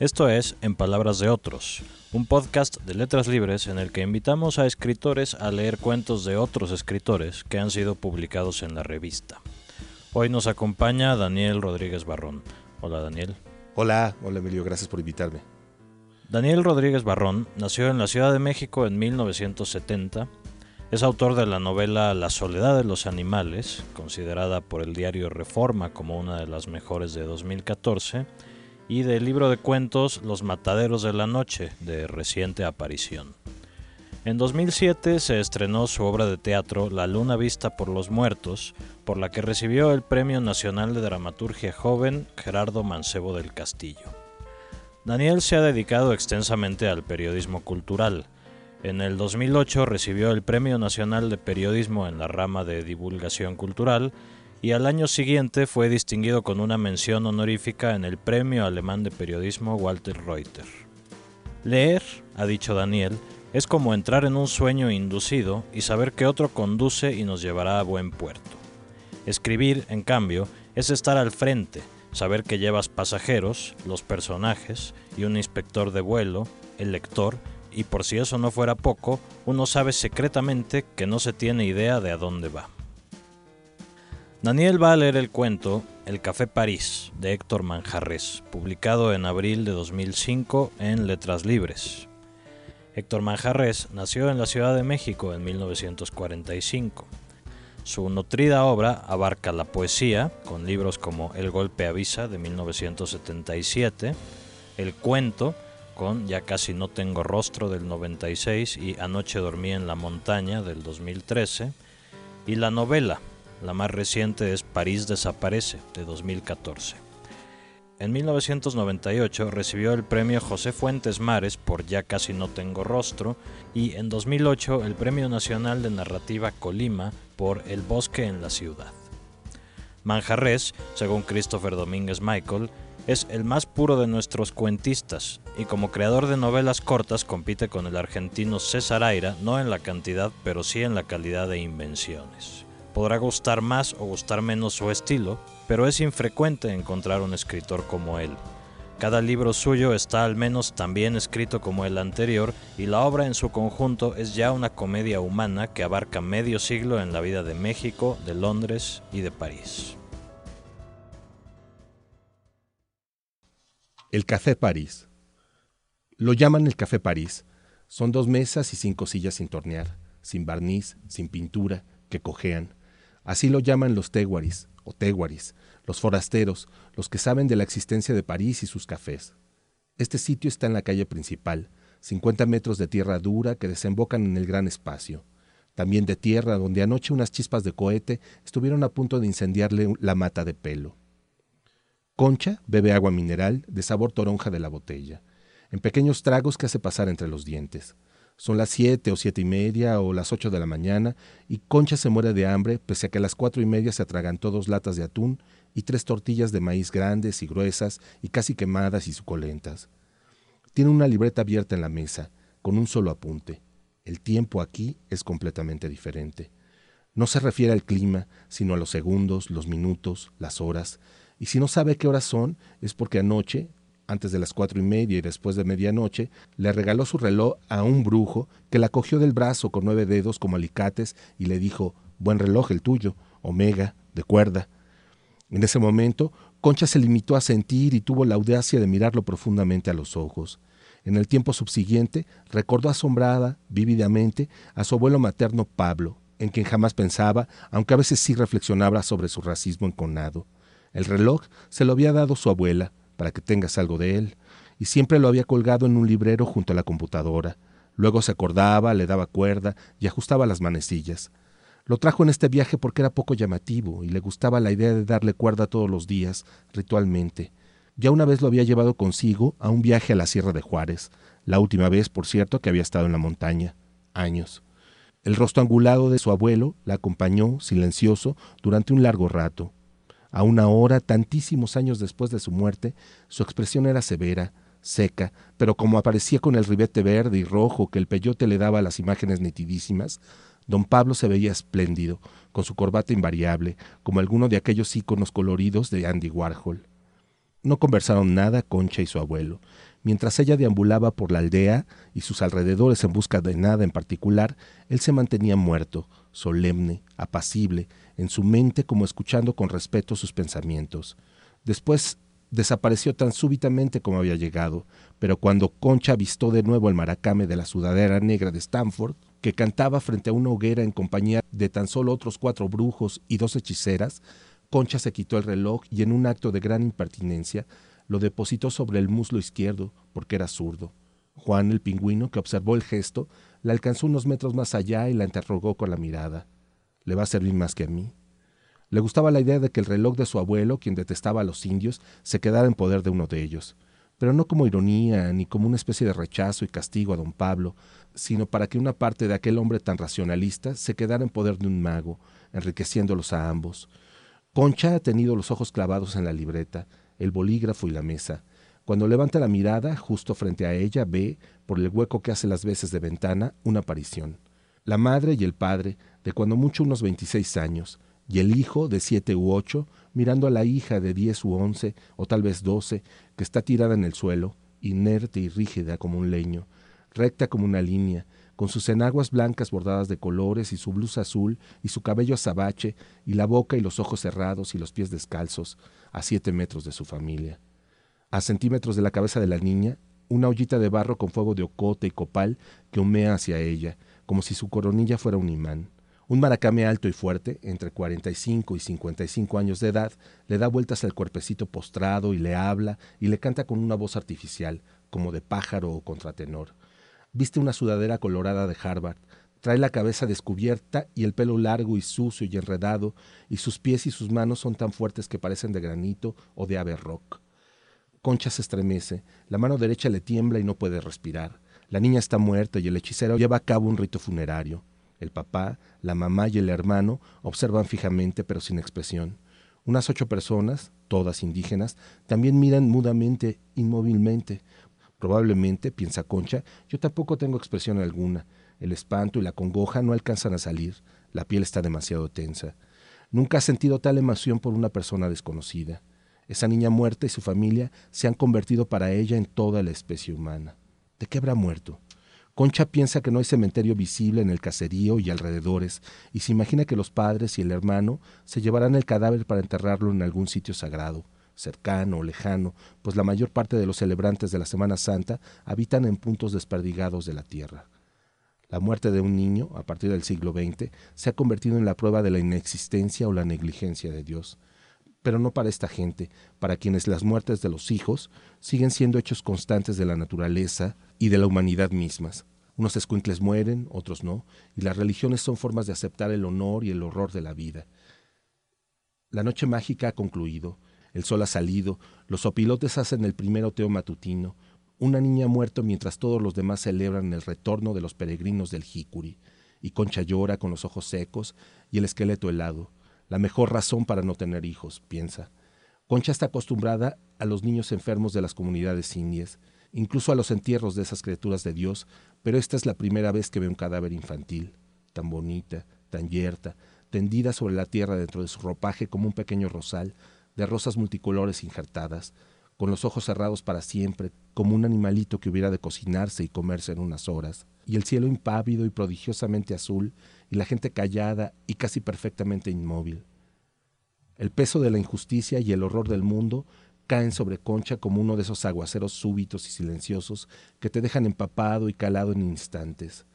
Esto es En Palabras de Otros, un podcast de letras libres en el que invitamos a escritores a leer cuentos de otros escritores que han sido publicados en la revista. Hoy nos acompaña Daniel Rodríguez Barrón. Hola Daniel. Hola, hola Emilio, gracias por invitarme. Daniel Rodríguez Barrón nació en la Ciudad de México en 1970. Es autor de la novela La soledad de los animales, considerada por el diario Reforma como una de las mejores de 2014, y del libro de cuentos Los Mataderos de la Noche, de reciente aparición. En 2007 se estrenó su obra de teatro La Luna Vista por los Muertos, por la que recibió el Premio Nacional de Dramaturgia Joven Gerardo Mancebo del Castillo. Daniel se ha dedicado extensamente al periodismo cultural. En el 2008 recibió el Premio Nacional de Periodismo en la rama de divulgación cultural y al año siguiente fue distinguido con una mención honorífica en el Premio Alemán de Periodismo Walter Reuter. Leer, ha dicho Daniel, es como entrar en un sueño inducido y saber que otro conduce y nos llevará a buen puerto. Escribir, en cambio, es estar al frente, saber que llevas pasajeros, los personajes y un inspector de vuelo, el lector, y por si eso no fuera poco, uno sabe secretamente que no se tiene idea de a dónde va. Daniel va a leer el cuento El Café París de Héctor Manjarres, publicado en abril de 2005 en Letras Libres. Héctor Manjarres nació en la Ciudad de México en 1945. Su nutrida obra abarca la poesía, con libros como El Golpe Avisa de 1977, el cuento, con Ya casi no tengo rostro del 96 y Anoche dormí en la montaña del 2013, y la novela, la más reciente es París desaparece, de 2014. En 1998 recibió el premio José Fuentes Mares por Ya casi no tengo rostro y en 2008 el Premio Nacional de Narrativa Colima por El bosque en la ciudad. Manjarres, según Christopher Domínguez Michael, es el más puro de nuestros cuentistas y como creador de novelas cortas compite con el argentino César Aira no en la cantidad pero sí en la calidad de invenciones. Podrá gustar más o gustar menos su estilo, pero es infrecuente encontrar un escritor como él. Cada libro suyo está al menos tan bien escrito como el anterior y la obra en su conjunto es ya una comedia humana que abarca medio siglo en la vida de México, de Londres y de París. El Café París. Lo llaman el Café París. Son dos mesas y cinco sillas sin tornear, sin barniz, sin pintura, que cojean Así lo llaman los teguaris o teguaris, los forasteros, los que saben de la existencia de París y sus cafés. Este sitio está en la calle principal, 50 metros de tierra dura que desembocan en el gran espacio. También de tierra donde anoche unas chispas de cohete estuvieron a punto de incendiarle la mata de pelo. Concha bebe agua mineral de sabor toronja de la botella, en pequeños tragos que hace pasar entre los dientes. Son las siete o siete y media o las ocho de la mañana y Concha se muere de hambre pese a que a las cuatro y media se atragantó dos latas de atún y tres tortillas de maíz grandes y gruesas y casi quemadas y suculentas. Tiene una libreta abierta en la mesa, con un solo apunte. El tiempo aquí es completamente diferente. No se refiere al clima, sino a los segundos, los minutos, las horas, y si no sabe qué horas son, es porque anoche, antes de las cuatro y media y después de medianoche, le regaló su reloj a un brujo que la cogió del brazo con nueve dedos como alicates y le dijo Buen reloj el tuyo, omega, de cuerda. En ese momento, Concha se limitó a sentir y tuvo la audacia de mirarlo profundamente a los ojos. En el tiempo subsiguiente, recordó asombrada, vívidamente, a su abuelo materno Pablo, en quien jamás pensaba, aunque a veces sí reflexionaba sobre su racismo enconado. El reloj se lo había dado su abuela, para que tengas algo de él, y siempre lo había colgado en un librero junto a la computadora. Luego se acordaba, le daba cuerda y ajustaba las manecillas. Lo trajo en este viaje porque era poco llamativo y le gustaba la idea de darle cuerda todos los días, ritualmente. Ya una vez lo había llevado consigo a un viaje a la Sierra de Juárez, la última vez, por cierto, que había estado en la montaña. Años. El rostro angulado de su abuelo la acompañó, silencioso, durante un largo rato. A una hora, tantísimos años después de su muerte, su expresión era severa, seca, pero como aparecía con el ribete verde y rojo que el peyote le daba a las imágenes nitidísimas, don Pablo se veía espléndido, con su corbata invariable, como alguno de aquellos íconos coloridos de Andy Warhol. No conversaron nada Concha y su abuelo. Mientras ella deambulaba por la aldea y sus alrededores en busca de nada en particular, él se mantenía muerto, solemne, apacible, en su mente como escuchando con respeto sus pensamientos. Después desapareció tan súbitamente como había llegado, pero cuando Concha avistó de nuevo el maracame de la sudadera negra de Stanford, que cantaba frente a una hoguera en compañía de tan solo otros cuatro brujos y dos hechiceras, Concha se quitó el reloj y en un acto de gran impertinencia lo depositó sobre el muslo izquierdo, porque era zurdo. Juan el pingüino, que observó el gesto, la alcanzó unos metros más allá y la interrogó con la mirada. ¿Le va a servir más que a mí? Le gustaba la idea de que el reloj de su abuelo, quien detestaba a los indios, se quedara en poder de uno de ellos, pero no como ironía ni como una especie de rechazo y castigo a don Pablo, sino para que una parte de aquel hombre tan racionalista se quedara en poder de un mago, enriqueciéndolos a ambos. Concha ha tenido los ojos clavados en la libreta, el bolígrafo y la mesa. Cuando levanta la mirada, justo frente a ella, ve, por el hueco que hace las veces de ventana, una aparición. La madre y el padre, de cuando mucho unos veintiséis años, y el hijo de siete u ocho, mirando a la hija de diez u once, o tal vez doce, que está tirada en el suelo, inerte y rígida como un leño, recta como una línea, con sus enaguas blancas bordadas de colores y su blusa azul y su cabello azabache y la boca y los ojos cerrados y los pies descalzos, a siete metros de su familia. A centímetros de la cabeza de la niña, una ollita de barro con fuego de ocote y copal que humea hacia ella, como si su coronilla fuera un imán. Un maracame alto y fuerte, entre 45 y 55 años de edad, le da vueltas al cuerpecito postrado y le habla y le canta con una voz artificial, como de pájaro o contratenor. Viste una sudadera colorada de Harvard, Trae la cabeza descubierta y el pelo largo y sucio y enredado, y sus pies y sus manos son tan fuertes que parecen de granito o de ave rock. Concha se estremece, la mano derecha le tiembla y no puede respirar. La niña está muerta y el hechicero lleva a cabo un rito funerario. El papá, la mamá y el hermano observan fijamente pero sin expresión. Unas ocho personas, todas indígenas, también miran mudamente, inmóvilmente. Probablemente, piensa Concha, yo tampoco tengo expresión alguna. El espanto y la congoja no alcanzan a salir, la piel está demasiado tensa. Nunca ha sentido tal emoción por una persona desconocida. Esa niña muerta y su familia se han convertido para ella en toda la especie humana. ¿De qué habrá muerto? Concha piensa que no hay cementerio visible en el caserío y alrededores, y se imagina que los padres y el hermano se llevarán el cadáver para enterrarlo en algún sitio sagrado, cercano o lejano, pues la mayor parte de los celebrantes de la Semana Santa habitan en puntos desperdigados de la tierra. La muerte de un niño, a partir del siglo XX, se ha convertido en la prueba de la inexistencia o la negligencia de Dios. Pero no para esta gente, para quienes las muertes de los hijos siguen siendo hechos constantes de la naturaleza y de la humanidad mismas. Unos escuincles mueren, otros no, y las religiones son formas de aceptar el honor y el horror de la vida. La noche mágica ha concluido, el sol ha salido, los opilotes hacen el primer oteo matutino, una niña ha muerto mientras todos los demás celebran el retorno de los peregrinos del Jicuri, y Concha llora con los ojos secos y el esqueleto helado. La mejor razón para no tener hijos, piensa. Concha está acostumbrada a los niños enfermos de las comunidades indias, incluso a los entierros de esas criaturas de Dios, pero esta es la primera vez que ve un cadáver infantil, tan bonita, tan yerta, tendida sobre la tierra dentro de su ropaje como un pequeño rosal, de rosas multicolores injertadas, con los ojos cerrados para siempre, como un animalito que hubiera de cocinarse y comerse en unas horas, y el cielo impávido y prodigiosamente azul, y la gente callada y casi perfectamente inmóvil. El peso de la injusticia y el horror del mundo caen sobre Concha como uno de esos aguaceros súbitos y silenciosos que te dejan empapado y calado en instantes.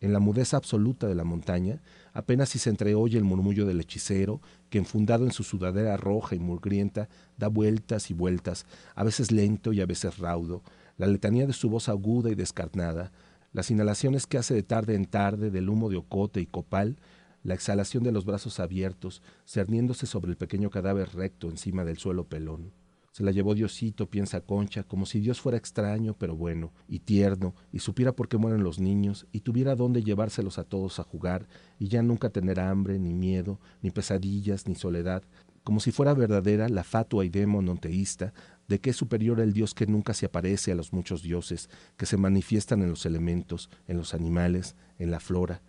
En la mudeza absoluta de la montaña, apenas si se entreoye el murmullo del hechicero, que enfundado en su sudadera roja y mugrienta, da vueltas y vueltas, a veces lento y a veces raudo, la letanía de su voz aguda y descarnada, las inhalaciones que hace de tarde en tarde del humo de ocote y copal, la exhalación de los brazos abiertos, cerniéndose sobre el pequeño cadáver recto encima del suelo pelón. Se la llevó Diosito, piensa Concha, como si Dios fuera extraño, pero bueno, y tierno, y supiera por qué mueren los niños, y tuviera dónde llevárselos a todos a jugar, y ya nunca tener hambre, ni miedo, ni pesadillas, ni soledad, como si fuera verdadera la fatua idea monoteísta de que es superior el Dios que nunca se aparece a los muchos dioses que se manifiestan en los elementos, en los animales, en la flora.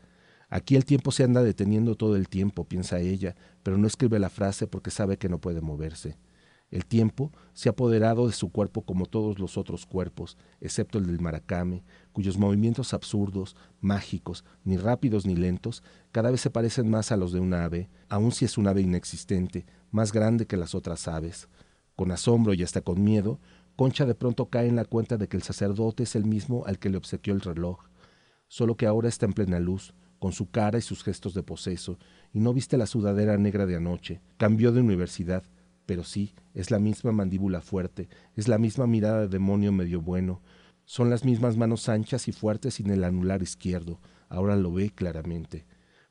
Aquí el tiempo se anda deteniendo todo el tiempo, piensa ella, pero no escribe la frase porque sabe que no puede moverse El tiempo se ha apoderado de su cuerpo como todos los otros cuerpos, excepto el del maracame, cuyos movimientos absurdos, mágicos, ni rápidos ni lentos, cada vez se parecen más a los de un ave, aun si es un ave inexistente, más grande que las otras aves. Con asombro y hasta con miedo, Concha de pronto cae en la cuenta de que el sacerdote es el mismo al que le obsequió el reloj, solo que ahora está en plena luz, con su cara y sus gestos de poseso, y no viste la sudadera negra de anoche. Cambió de universidad, pero sí, es la misma mandíbula fuerte, es la misma mirada de demonio medio bueno, son las mismas manos anchas y fuertes sin el anular izquierdo, ahora lo ve claramente.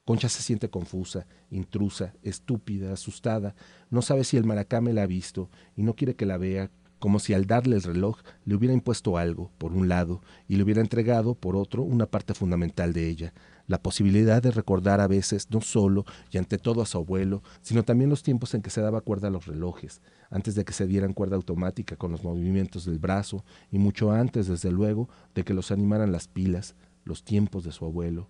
Concha se siente confusa, intrusa, estúpida, asustada, no sabe si el maracame la ha visto y no quiere que la vea, como si al darle el reloj le hubiera impuesto algo, por un lado, y le hubiera entregado, por otro, una parte fundamental de ella, la posibilidad de recordar a veces no solo y ante todo a su abuelo, sino también los tiempos en que se daba cuerda a los relojes, antes de que se dieran cuerda automática con los movimientos del brazo y mucho antes, desde luego, de que los animaran las pilas, los tiempos de su abuelo.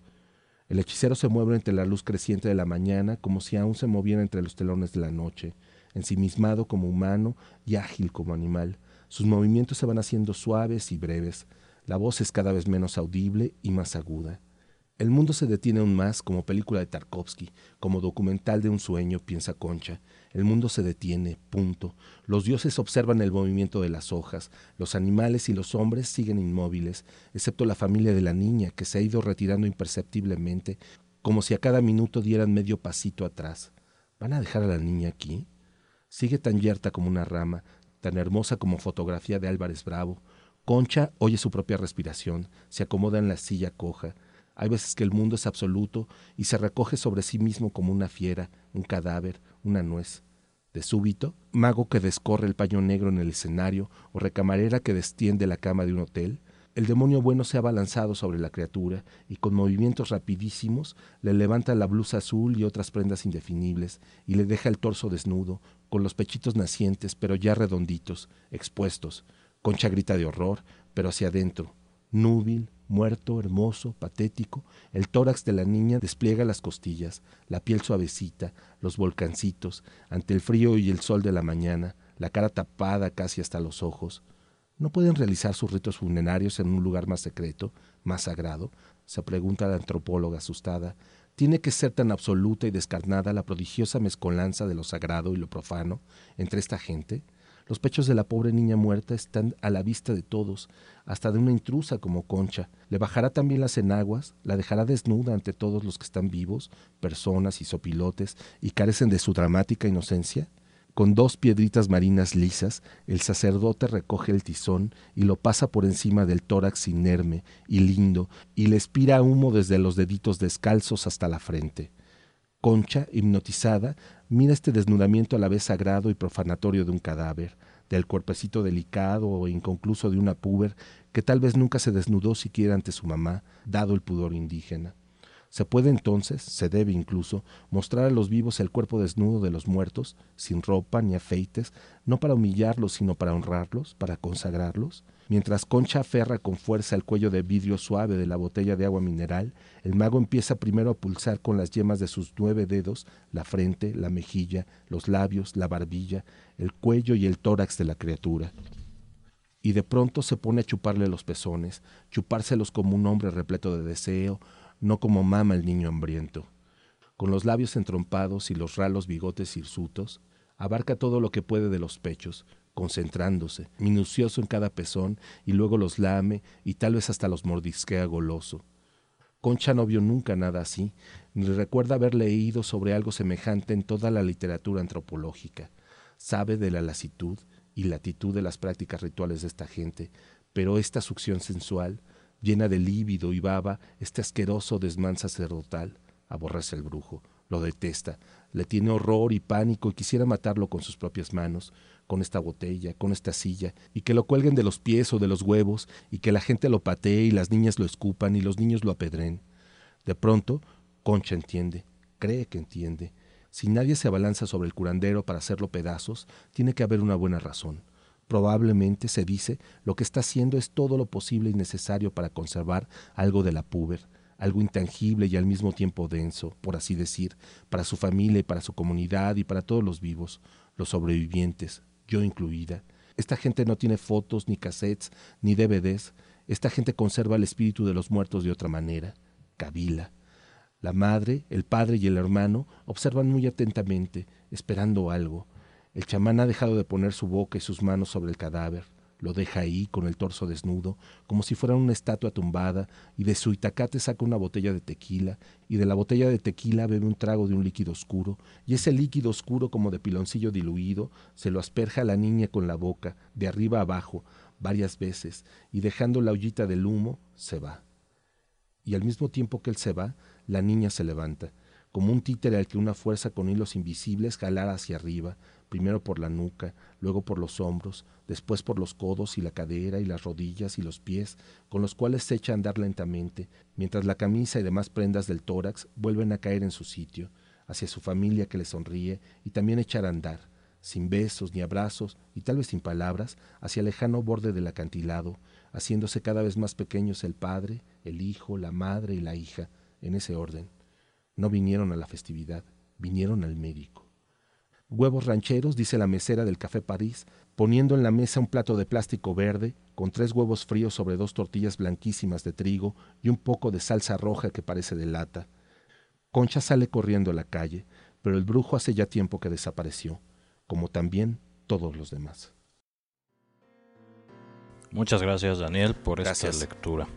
El hechicero se mueve entre la luz creciente de la mañana como si aún se moviera entre los telones de la noche, ensimismado como humano y ágil como animal. Sus movimientos se van haciendo suaves y breves. La voz es cada vez menos audible y más aguda. El mundo se detiene aún más como película de Tarkovsky, como documental de un sueño, piensa Concha. El mundo se detiene, punto. Los dioses observan el movimiento de las hojas, los animales y los hombres siguen inmóviles, excepto la familia de la niña, que se ha ido retirando imperceptiblemente, como si a cada minuto dieran medio pasito atrás. ¿Van a dejar a la niña aquí? Sigue tan yerta como una rama, tan hermosa como fotografía de Álvarez Bravo. Concha oye su propia respiración, se acomoda en la silla coja, hay veces que el mundo es absoluto y se recoge sobre sí mismo como una fiera, un cadáver, una nuez. De súbito, mago que descorre el paño negro en el escenario o recamarera que destiende la cama de un hotel, el demonio bueno se ha balanzado sobre la criatura y con movimientos rapidísimos le levanta la blusa azul y otras prendas indefinibles y le deja el torso desnudo, con los pechitos nacientes pero ya redonditos, expuestos. Concha grita de horror, pero hacia adentro, núbil, muerto, hermoso, patético, el tórax de la niña despliega las costillas, la piel suavecita, los volcancitos, ante el frío y el sol de la mañana, la cara tapada casi hasta los ojos. ¿No pueden realizar sus ritos funerarios en un lugar más secreto, más sagrado? se pregunta la antropóloga asustada. ¿Tiene que ser tan absoluta y descarnada la prodigiosa mezcolanza de lo sagrado y lo profano entre esta gente? Los pechos de la pobre niña muerta están a la vista de todos, hasta de una intrusa como Concha. Le bajará también las enaguas, la dejará desnuda ante todos los que están vivos, personas y sopilotes, y carecen de su dramática inocencia. Con dos piedritas marinas lisas, el sacerdote recoge el tizón y lo pasa por encima del tórax inerme y lindo, y le espira humo desde los deditos descalzos hasta la frente. Concha, hipnotizada, mira este desnudamiento a la vez sagrado y profanatorio de un cadáver, del cuerpecito delicado o inconcluso de una puber que tal vez nunca se desnudó siquiera ante su mamá, dado el pudor indígena. Se puede entonces, se debe incluso, mostrar a los vivos el cuerpo desnudo de los muertos, sin ropa ni afeites, no para humillarlos, sino para honrarlos, para consagrarlos. Mientras Concha aferra con fuerza el cuello de vidrio suave de la botella de agua mineral, el mago empieza primero a pulsar con las yemas de sus nueve dedos la frente, la mejilla, los labios, la barbilla, el cuello y el tórax de la criatura y de pronto se pone a chuparle los pezones, chupárselos como un hombre repleto de deseo, no como mama el niño hambriento. Con los labios entrompados y los ralos bigotes hirsutos, abarca todo lo que puede de los pechos, concentrándose, minucioso en cada pezón, y luego los lame y tal vez hasta los mordisquea goloso. Concha no vio nunca nada así, ni recuerda haber leído sobre algo semejante en toda la literatura antropológica. Sabe de la lasitud y latitud de las prácticas rituales de esta gente, pero esta succión sensual, llena de lívido y baba, este asqueroso desmán sacerdotal. Aborrece el brujo, lo detesta, le tiene horror y pánico y quisiera matarlo con sus propias manos, con esta botella, con esta silla, y que lo cuelguen de los pies o de los huevos, y que la gente lo patee y las niñas lo escupan y los niños lo apedren. De pronto, Concha entiende, cree que entiende. Si nadie se abalanza sobre el curandero para hacerlo pedazos, tiene que haber una buena razón. Probablemente, se dice, lo que está haciendo es todo lo posible y necesario para conservar algo de la puber, algo intangible y al mismo tiempo denso, por así decir, para su familia y para su comunidad y para todos los vivos, los sobrevivientes, yo incluida. Esta gente no tiene fotos, ni cassettes, ni DVDs. Esta gente conserva el espíritu de los muertos de otra manera. Kabila. La madre, el padre y el hermano observan muy atentamente, esperando algo. El chamán ha dejado de poner su boca y sus manos sobre el cadáver. Lo deja ahí, con el torso desnudo, como si fuera una estatua tumbada, y de su itacate saca una botella de tequila, y de la botella de tequila bebe un trago de un líquido oscuro, y ese líquido oscuro como de piloncillo diluido se lo asperja a la niña con la boca, de arriba abajo, varias veces, y dejando la ollita del humo, se va. Y al mismo tiempo que él se va, la niña se levanta, como un títere al que una fuerza con hilos invisibles jalara hacia arriba, primero por la nuca, luego por los hombros, después por los codos y la cadera y las rodillas y los pies, con los cuales se echa a andar lentamente, mientras la camisa y demás prendas del tórax vuelven a caer en su sitio, hacia su familia que le sonríe y también echar a andar, sin besos ni abrazos y tal vez sin palabras, hacia el lejano borde del acantilado, haciéndose cada vez más pequeños el padre, el hijo, la madre y la hija, en ese orden. No vinieron a la festividad, vinieron al médico. Huevos rancheros, dice la mesera del Café París, poniendo en la mesa un plato de plástico verde, con tres huevos fríos sobre dos tortillas blanquísimas de trigo y un poco de salsa roja que parece de lata. Concha sale corriendo a la calle, pero el brujo hace ya tiempo que desapareció, como también todos los demás. Muchas gracias Daniel por esta lectura.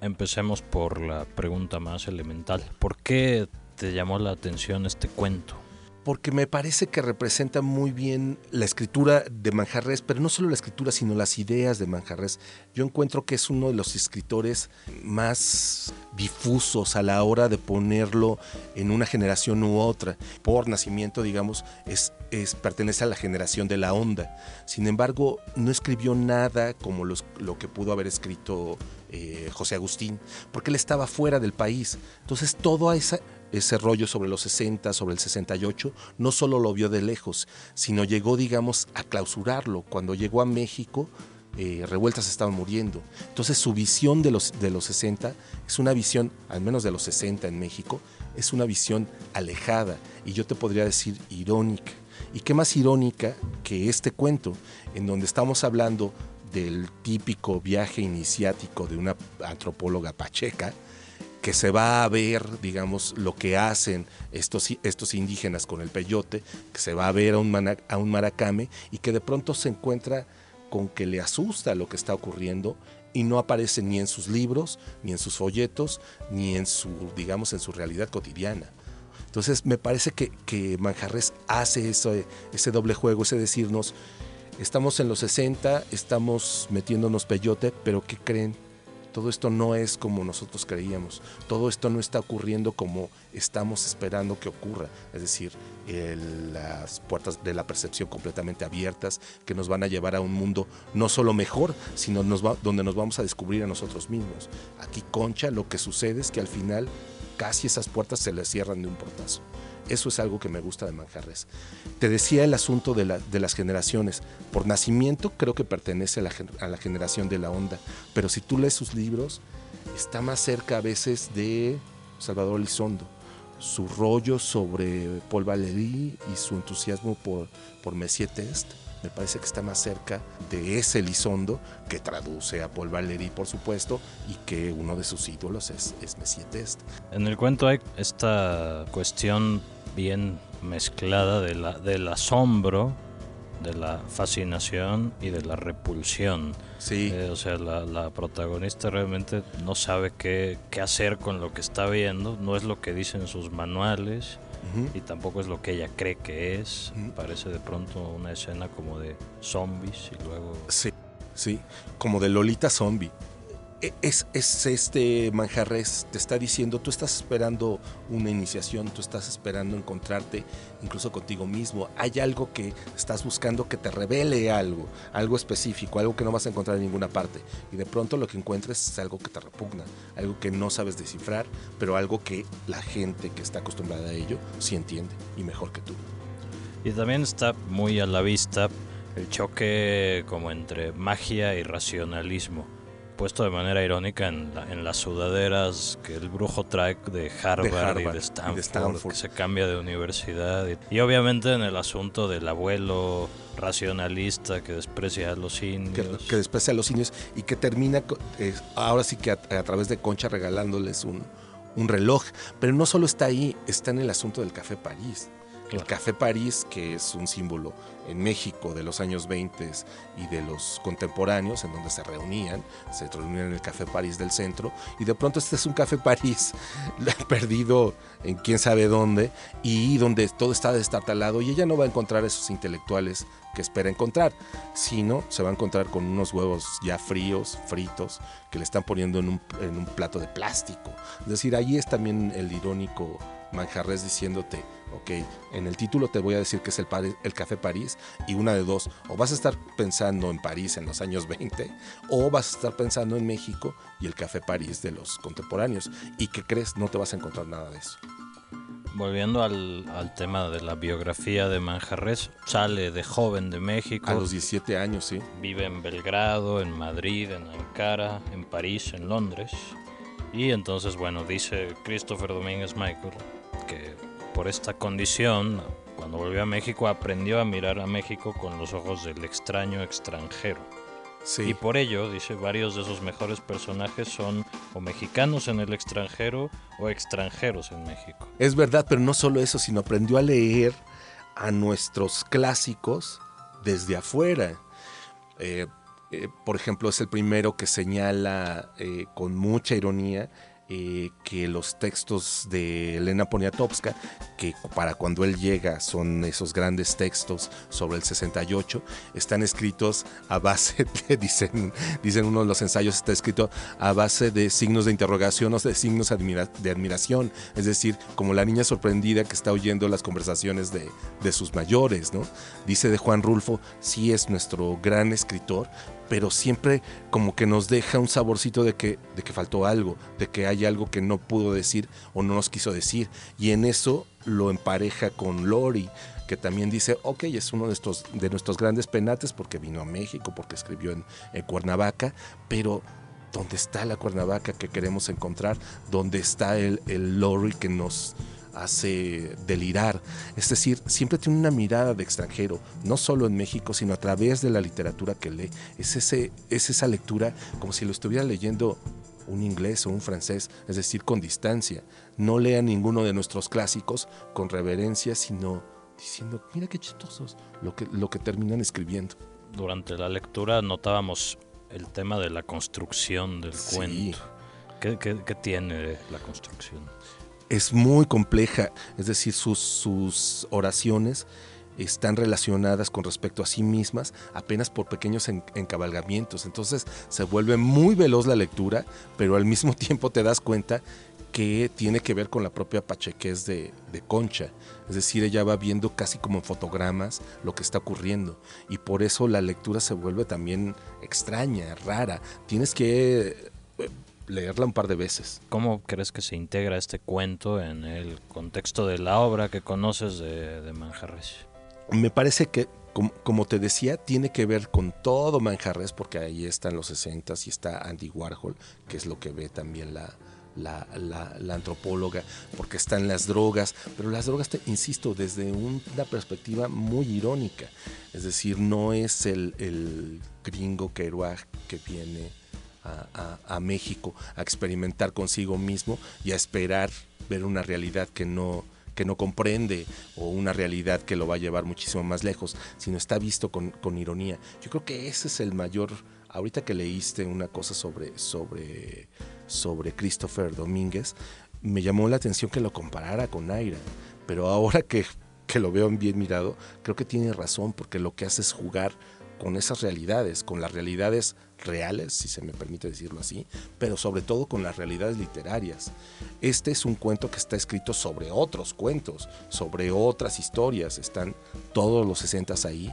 Empecemos por la pregunta más elemental. ¿Por qué te llamó la atención este cuento? Porque me parece que representa muy bien la escritura de Manjarres, pero no solo la escritura, sino las ideas de Manjarres. Yo encuentro que es uno de los escritores más difusos a la hora de ponerlo en una generación u otra. Por nacimiento, digamos, es, pertenece a la generación de la onda. Sin embargo, no escribió nada como lo que pudo haber escrito eh, José Agustín, porque él estaba fuera del país. Entonces, todo esa, ese rollo sobre los 60, sobre el 68, no solo lo vio de lejos, sino llegó, digamos, a clausurarlo. Cuando llegó a México, eh, revueltas estaban muriendo. Entonces su visión de los, de los 60 es una visión, al menos de los 60 en México, es una visión alejada y yo te podría decir irónica. ¿Y qué más irónica que este cuento, en donde estamos hablando del típico viaje iniciático de una antropóloga pacheca, que se va a ver, digamos, lo que hacen estos, estos indígenas con el peyote, que se va a ver a un, maracame y que de pronto se encuentra con que le asusta lo que está ocurriendo y no aparece ni en sus libros, ni en sus folletos, ni en su, digamos, en su realidad cotidiana. Entonces me parece que, que Manjarres hace eso, ese doble juego, ese decirnos, estamos en los 60, estamos metiéndonos peyote, pero ¿qué creen? Todo esto no es como nosotros creíamos, todo esto no está ocurriendo como estamos esperando que ocurra, es decir, las puertas de la percepción completamente abiertas que nos van a llevar a un mundo no solo mejor, sino donde nos vamos a descubrir a nosotros mismos. Aquí Concha lo que sucede es que al final casi esas puertas se le cierran de un portazo. Eso es algo que me gusta de Manjarres. Te decía el asunto de, las generaciones. Por nacimiento creo que pertenece a la, generación de la onda, pero si tú lees sus libros, está más cerca a veces de Salvador Elizondo. Su rollo sobre Paul Valéry y su entusiasmo por, por Messier Test me parece que está más cerca de ese Elizondo que traduce a Paul Valéry, por supuesto, y que uno de sus ídolos es, es Messier Test. En el cuento hay esta cuestión bien mezclada de la, del asombro, de la fascinación y de la repulsión. Sí. Eh, o sea, la, protagonista realmente no sabe qué, qué, hacer con lo que está viendo, no es lo que dicen sus manuales y tampoco es lo que ella cree que es. Parece de pronto una escena como de zombies y luego... Sí, sí, como de Lolita Zombie. E, es, este manjarres, te está diciendo, tú estás esperando una iniciación, tú estás esperando encontrarte incluso contigo mismo. Hay algo que estás buscando que te revele algo, algo específico, algo que no vas a encontrar en ninguna parte. Y de pronto lo que encuentres es algo que te repugna, algo que no sabes descifrar, pero algo que la gente que está acostumbrada a ello sí entiende y mejor que tú. Y también está muy a la vista el choque como entre magia y racionalismo puesto de manera irónica en, en, las sudaderas que el brujo trae de Harvard, y, de Stanford, que se cambia de universidad. Y, obviamente en el asunto del abuelo racionalista que desprecia a los indios. Que, desprecia a los indios y que termina eh, ahora sí que a, través de Concha regalándoles un, un reloj. Pero no solo está ahí, está en el asunto del Café París. El Café París, que es un símbolo en México de los años 20 y de los contemporáneos, en donde se reunían, se reunían en el Café París del centro, y de pronto este es un Café París perdido en quién sabe dónde, y donde todo está destartalado, y ella no va a encontrar esos intelectuales que espera encontrar, sino se va a encontrar con unos huevos ya fríos, fritos, que le están poniendo en un, en un plato de plástico. Es decir, ahí es también el irónico Manjarres diciéndote, ok, en el título te voy a decir que es el, el Café París y una de dos, o vas a estar pensando en París en los años 20 o vas a estar pensando en México y el Café París de los contemporáneos. ¿Y qué crees? No te vas a encontrar nada de eso. Volviendo al, al, tema de la biografía de Manjarres, sale de joven de México. A los 17 años, sí. Vive en Belgrado, en Madrid, en Ankara, en París, en Londres. Y entonces, bueno, dice Christopher Domínguez Michael que por esta condición, cuando volvió a México, aprendió a mirar a México con los ojos del extraño extranjero. Y por ello, dice, varios de sus mejores personajes son o mexicanos en el extranjero o extranjeros en México. Es verdad, pero no solo eso, sino aprendió a leer a nuestros clásicos desde afuera. Eh, eh, por ejemplo, es el primero que señala eh, con mucha ironía eh, que los textos de Elena Poniatowska, que para cuando él llega son esos grandes textos sobre el 68, están escritos a base de, dicen, dicen uno de los ensayos, está escrito a base de signos de interrogación o de signos de admiración, es decir, como la niña sorprendida que está oyendo las conversaciones de, de sus mayores, ¿no? Dice de Juan Rulfo, sí es nuestro gran escritor, pero siempre como que nos deja un saborcito de que, de que faltó algo, de que hay algo que no pudo decir o no nos quiso decir. Y en eso lo empareja con Lori, que también dice, ok, es uno de, estos, de nuestros grandes penates porque vino a México, porque escribió en, en Cuernavaca, pero ¿dónde está la Cuernavaca que queremos encontrar? ¿Dónde está el, el Lori que nos hace delirar. Es decir, siempre tiene una mirada de extranjero, no solo en México, sino a través de la literatura que lee. Es, ese, es esa lectura como si lo estuviera leyendo un inglés o un francés, es decir, con distancia. No lea ninguno de nuestros clásicos con reverencia, sino diciendo, mira qué chistosos lo que, lo que terminan escribiendo. Durante la lectura notábamos el tema de la construcción del cuento. ¿Qué, qué tiene la construcción? Es muy compleja, es decir, sus, sus oraciones están relacionadas con respecto a sí mismas apenas por pequeños encabalgamientos. Entonces se vuelve muy veloz la lectura, pero al mismo tiempo te das cuenta que tiene que ver con la propia pachequez de, de, Concha. Es decir, ella va viendo casi como en fotogramas lo que está ocurriendo. Y por eso la lectura se vuelve también extraña, rara. Tienes que leerla un par de veces. ¿Cómo crees que se integra este cuento en el contexto de la obra que conoces de, de Manjarres? Me parece que, como, te decía, tiene que ver con todo Manjarres, porque ahí están los 60 y está Andy Warhol, que es lo que ve también la, la, la, antropóloga, porque están las drogas, pero las drogas, te, insisto, desde una perspectiva muy irónica. Es decir, no es el, el gringo Kerouac que viene a, México a experimentar consigo mismo y a esperar ver una realidad que no, que no comprende o una realidad que lo va a llevar muchísimo más lejos, sino está visto con, con, ironía. Yo creo que ese es el mayor, ahorita que leíste una cosa sobre, sobre, sobre Christopher Domínguez, me llamó la atención que lo comparara con Aira, pero ahora que, que lo veo bien mirado, creo que tiene razón porque lo que hace es jugar con esas realidades, con las realidades reales, si se me permite decirlo así, pero sobre todo con las realidades literarias. Este es un cuento que está escrito sobre otros cuentos, sobre otras historias, están todos los sesentas ahí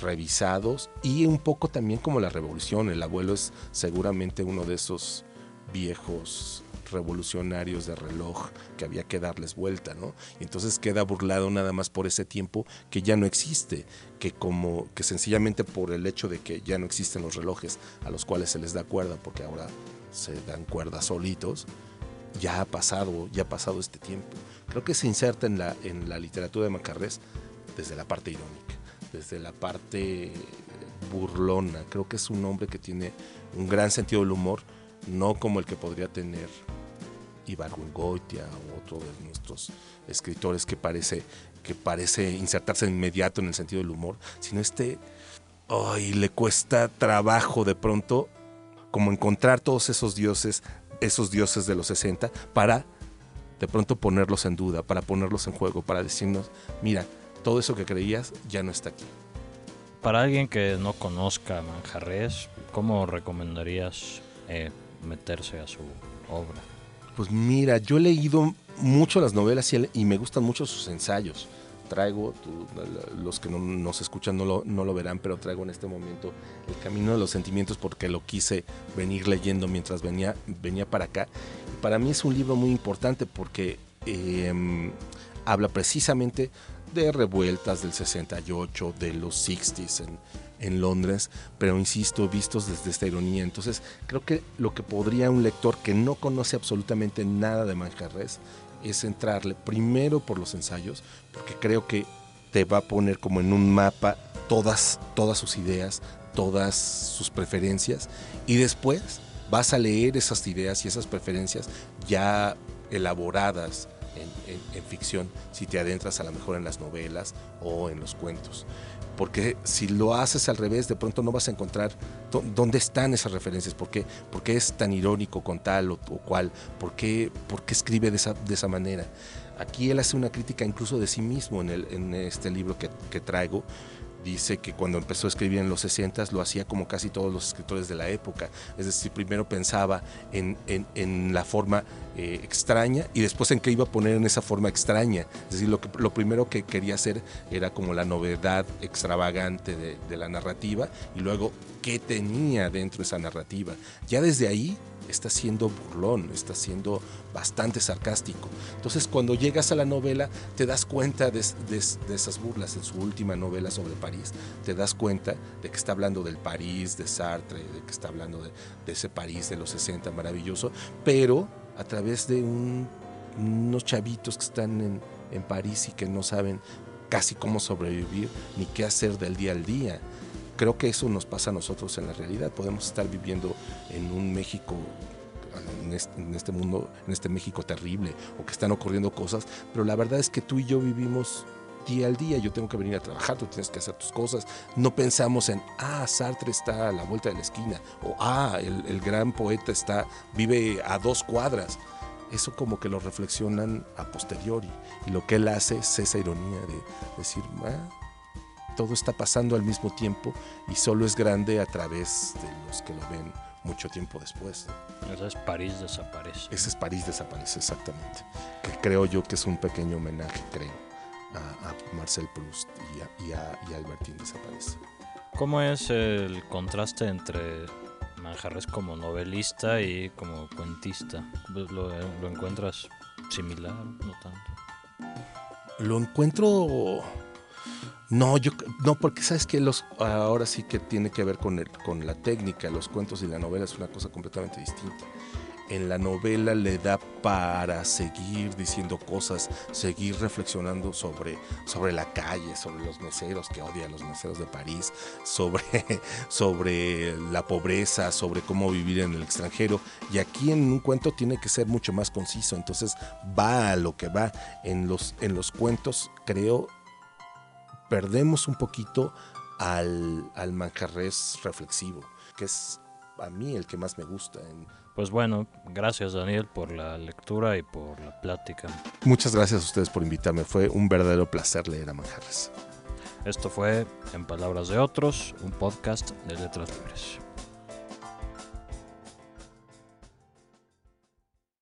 revisados y un poco también como la revolución, el abuelo es seguramente uno de esos viejos revolucionarios de reloj que había que darles vuelta, ¿no? Y entonces queda burlado nada más por ese tiempo que ya no existe, que como que sencillamente por el hecho de que ya no existen los relojes a los cuales se les da cuerda, porque ahora se dan cuerdas solitos, ya ha pasado, ya ha pasado este tiempo. Creo que se inserta en la, en la literatura de Macarrés desde la parte irónica, desde la parte burlona. Creo que es un hombre que tiene un gran sentido del humor, no como el que podría tener Ibargüengoitia o otro de nuestros escritores que parece, que parece insertarse inmediato en el sentido del humor, sino este, ay, le cuesta trabajo de pronto como encontrar todos esos dioses, esos dioses de los 60 para de pronto ponerlos en duda, para ponerlos en juego, para decirnos, mira, todo eso que creías ya no está aquí. Para alguien que no conozca Manjarres, ¿cómo recomendarías eh, meterse a su obra? Pues mira, yo he leído mucho las novelas y, me gustan mucho sus ensayos. Traigo, los que no nos escuchan no lo, verán, pero traigo en este momento El Camino de los Sentimientos porque lo quise venir leyendo mientras venía, para acá. Para mí es un libro muy importante porque em, habla precisamente de revueltas del 68, de los 60s en, en Londres, pero insisto, vistos desde esta ironía. Entonces, creo que lo que podría un lector que no conoce absolutamente nada de Manjarres es entrarle primero por los ensayos, porque creo que te va a poner como en un mapa todas, todas sus ideas, todas sus preferencias, y después vas a leer esas ideas y esas preferencias ya elaboradas en, ficción si te adentras a lo mejor en las novelas o en los cuentos. Porque si lo haces al revés, de pronto no vas a encontrar dónde están esas referencias, por qué, por qué es tan irónico con tal o, cual, por qué, por qué escribe de esa, de esa, manera. Aquí él hace una crítica incluso de sí mismo en, el, en este libro que, que traigo, dice que cuando empezó a escribir en los 60 lo hacía como casi todos los escritores de la época, es decir, primero pensaba en, en, la forma eh, extraña y después en qué iba a poner en esa forma extraña, es decir, lo, que, lo primero que quería hacer era como la novedad extravagante de, de la narrativa y luego qué tenía dentro de esa narrativa. Ya desde ahí está siendo burlón, está siendo bastante sarcástico. Entonces cuando llegas a la novela te das cuenta de, esas burlas en su última novela sobre París, te das cuenta de que está hablando del París de Sartre, de que está hablando de, ese París de los 60 maravilloso, pero a través de unos chavitos que están en, en París y que no saben casi cómo sobrevivir ni qué hacer del día al día creo que eso nos pasa a nosotros en la realidad. Podemos estar viviendo en un México en este, mundo, en este México terrible, o que están ocurriendo cosas, pero la verdad es que tú y yo vivimos día al día, yo tengo que venir a trabajar, tú tienes que hacer tus cosas, no pensamos en, ah, Sartre está a la vuelta de la esquina, o ah, el, gran poeta está, vive a dos cuadras. Eso como que lo reflexionan a posteriori, y lo que él hace es esa ironía de decir, ah, todo está pasando al mismo tiempo y solo es grande a través de los que lo ven mucho tiempo después. Ese es París desaparece. Ese es París desaparece, exactamente. Que creo yo que es un pequeño homenaje, creo, a, Marcel Proust y a, y, Albertín desaparece. ¿Cómo es el contraste entre Manjarres como novelista y como cuentista? ¿Lo, lo encuentras similar? No tanto. Lo encuentro no, yo no, porque sabes que los ahora sí que tiene que ver con el, con la técnica, los cuentos y la novela es una cosa completamente distinta. En la novela le da para seguir diciendo cosas, seguir reflexionando sobre, sobre la calle, sobre los meseros que odian los meseros de París, sobre, sobre la pobreza, sobre cómo vivir en el extranjero. Y aquí en un cuento tiene que ser mucho más conciso, entonces va a lo que va. En los, en los cuentos creo perdemos un poquito al, al manjarres reflexivo, que es a mí el que más me gusta. Pues bueno, gracias Daniel por la lectura y por la plática. Muchas gracias a ustedes por invitarme, fue un verdadero placer leer a Manjarres. Esto fue En Palabras de Otros, un podcast de Letras Libres.